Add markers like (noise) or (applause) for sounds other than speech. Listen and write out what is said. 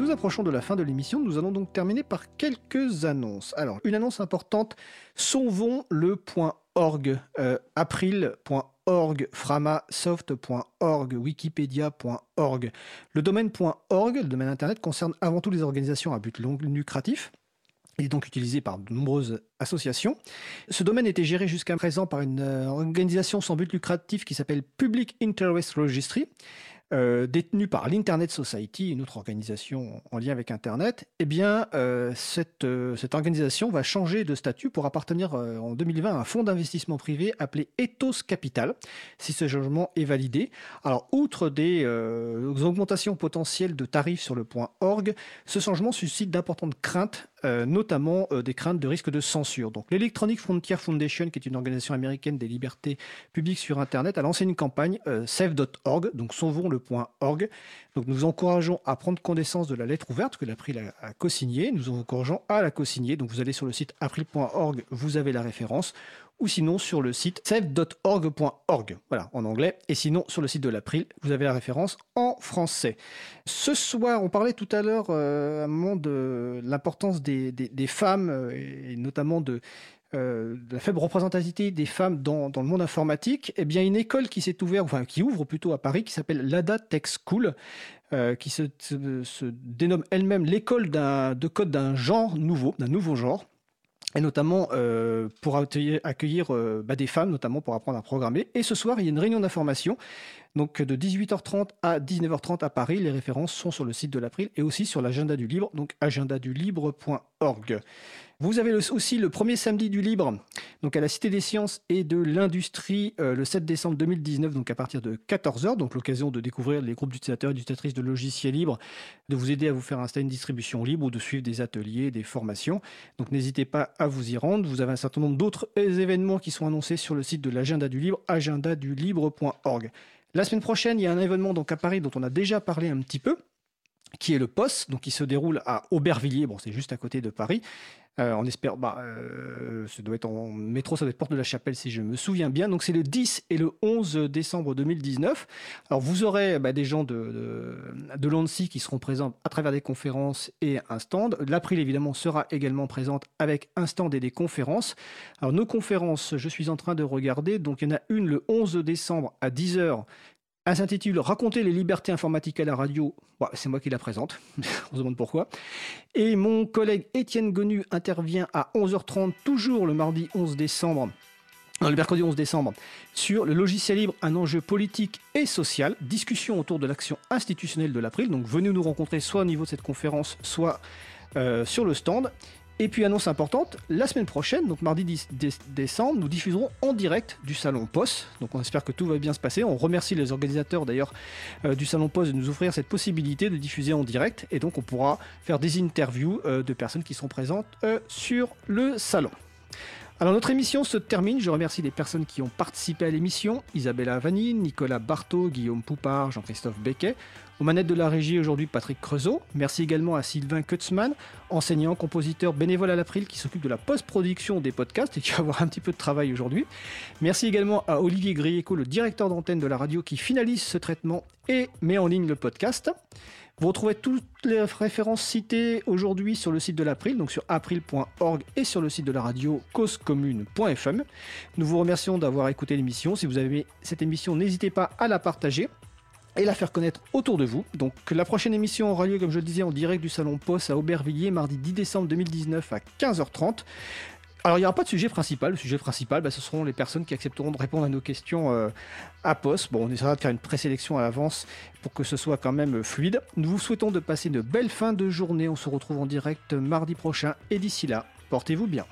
nous approchons de la fin de l'émission. Nous allons donc terminer par quelques annonces. Alors, une annonce importante sauvons le point .org, euh, april.org, framasoft.org, wikipedia.org. Le domaine .org, le domaine internet, concerne avant tout les organisations à but lucratif. Il est donc utilisé par de nombreuses associations. Ce domaine était géré jusqu'à présent par une euh, organisation sans but lucratif qui s'appelle Public Interest Registry, euh, détenue par l'Internet Society, une autre organisation en lien avec Internet, eh bien, euh, cette, cette, organisation va changer de statut pour appartenir en 2020 à un fonds d'investissement privé appelé Ethos Capital, si ce changement est validé. Outre des, augmentations potentielles de tarifs sur le point org, ce changement suscite d'importantes craintes euh, notamment euh, des craintes de risque de censure. Donc l'Electronic Frontier Foundation, qui est une organisation américaine des libertés publiques sur Internet, a lancé une campagne euh, save.org, donc sauvons le point org. Donc nous encourageons à prendre connaissance de la lettre ouverte que l'April a, a co-signée. Nous encourageons à la co-signer. Donc vous allez sur le site april.org, vous avez la référence ou sinon sur le site save.org.org, voilà, en anglais, et sinon sur le site de l'April, vous avez la référence en français. Ce soir, on parlait tout à l'heure à un moment de l'importance des, femmes, euh, et notamment euh, de, la faible représentativité des femmes dans, le monde informatique, eh bien une école qui s'est ouverte, enfin qui ouvre plutôt à Paris, qui s'appelle l'ADA Tech School, qui se, dénomme elle-même l'école de code d'un genre nouveau, d'un nouveau genre et notamment euh, pour accueillir, euh, bah, des femmes, notamment pour apprendre à programmer. Et ce soir, il y a une réunion d'information, donc de 18h30 à 19h30 à Paris. Les références sont sur le site de l'April et aussi sur l'agenda du libre, donc agendadulibre.org. Vous avez aussi le premier samedi du libre, donc à la Cité des Sciences et de l'Industrie, euh, le 7 décembre 2019, donc à partir de 14h. Donc l'occasion de découvrir les groupes d'utilisateurs et d'utilisatrices de logiciels libres, de vous aider à vous faire installer une distribution libre ou de suivre des ateliers, des formations. Donc n'hésitez pas à vous y rendre. Vous avez un certain nombre d'autres événements qui sont annoncés sur le site de l'agenda du libre, agendadulibre.org. La semaine prochaine, il y a un événement donc à Paris dont on a déjà parlé un petit peu qui est le POS, donc qui se déroule à Aubervilliers, bon c'est juste à côté de Paris, euh, on espère, bah, euh, ça doit être en métro, ça doit être Porte de la Chapelle si je me souviens bien. Donc c'est le 10 et le 11 décembre 2019. Alors vous aurez bah, des gens de, de, l'ANSI qui seront présents à travers des conférences et un stand. L'April évidemment sera également présente avec un stand et des conférences. Alors nos conférences, je suis en train de regarder. Donc il y en a une le 11 décembre à 10h elle s'intitule Raconter les libertés informatiques à la radio. c'est moi qui la présente, (laughs) on se demande pourquoi. Et mon collègue Étienne Gonu intervient à 11h30, toujours le mardi 11 décembre. le mercredi 11 décembre, sur le logiciel libre, un enjeu politique et social, discussion autour de l'action institutionnelle de l'April. Donc venez nous rencontrer soit au niveau de cette conférence, soit euh, sur le stand. Et puis annonce importante, la semaine prochaine, donc mardi 10 décembre, nous diffuserons en direct du salon POS. Donc on espère que tout va bien se passer. On remercie les organisateurs d'ailleurs euh, du salon POS de nous offrir cette possibilité de diffuser en direct. Et donc on pourra faire des interviews euh, de personnes qui sont présentes euh, sur le salon. Alors notre émission se termine. Je remercie les personnes qui ont participé à l'émission. Isabella Vanni, Nicolas Barthaud, Guillaume Poupard, Jean-Christophe Becquet. Aux manettes de la régie aujourd'hui, Patrick Creusot. Merci également à Sylvain Kutzmann, enseignant, compositeur bénévole à l'April qui s'occupe de la post-production des podcasts et qui va avoir un petit peu de travail aujourd'hui. Merci également à Olivier Grieco, le directeur d'antenne de la radio qui finalise ce traitement et met en ligne le podcast. Vous retrouvez toutes les références citées aujourd'hui sur le site de l'April, donc sur april.org et sur le site de la radio causecommune.fm. Nous vous remercions d'avoir écouté l'émission. Si vous avez aimé cette émission, n'hésitez pas à la partager et la faire connaître autour de vous. Donc la prochaine émission aura lieu, comme je le disais, en direct du Salon POS à Aubervilliers, mardi 10 décembre 2019 à 15h30. Alors il n'y aura pas de sujet principal. Le sujet principal, bah, ce seront les personnes qui accepteront de répondre à nos questions euh, à poste. Bon, on essaiera de faire une présélection à l'avance pour que ce soit quand même euh, fluide. Nous vous souhaitons de passer une belle fin de journée. On se retrouve en direct mardi prochain et d'ici là, portez-vous bien.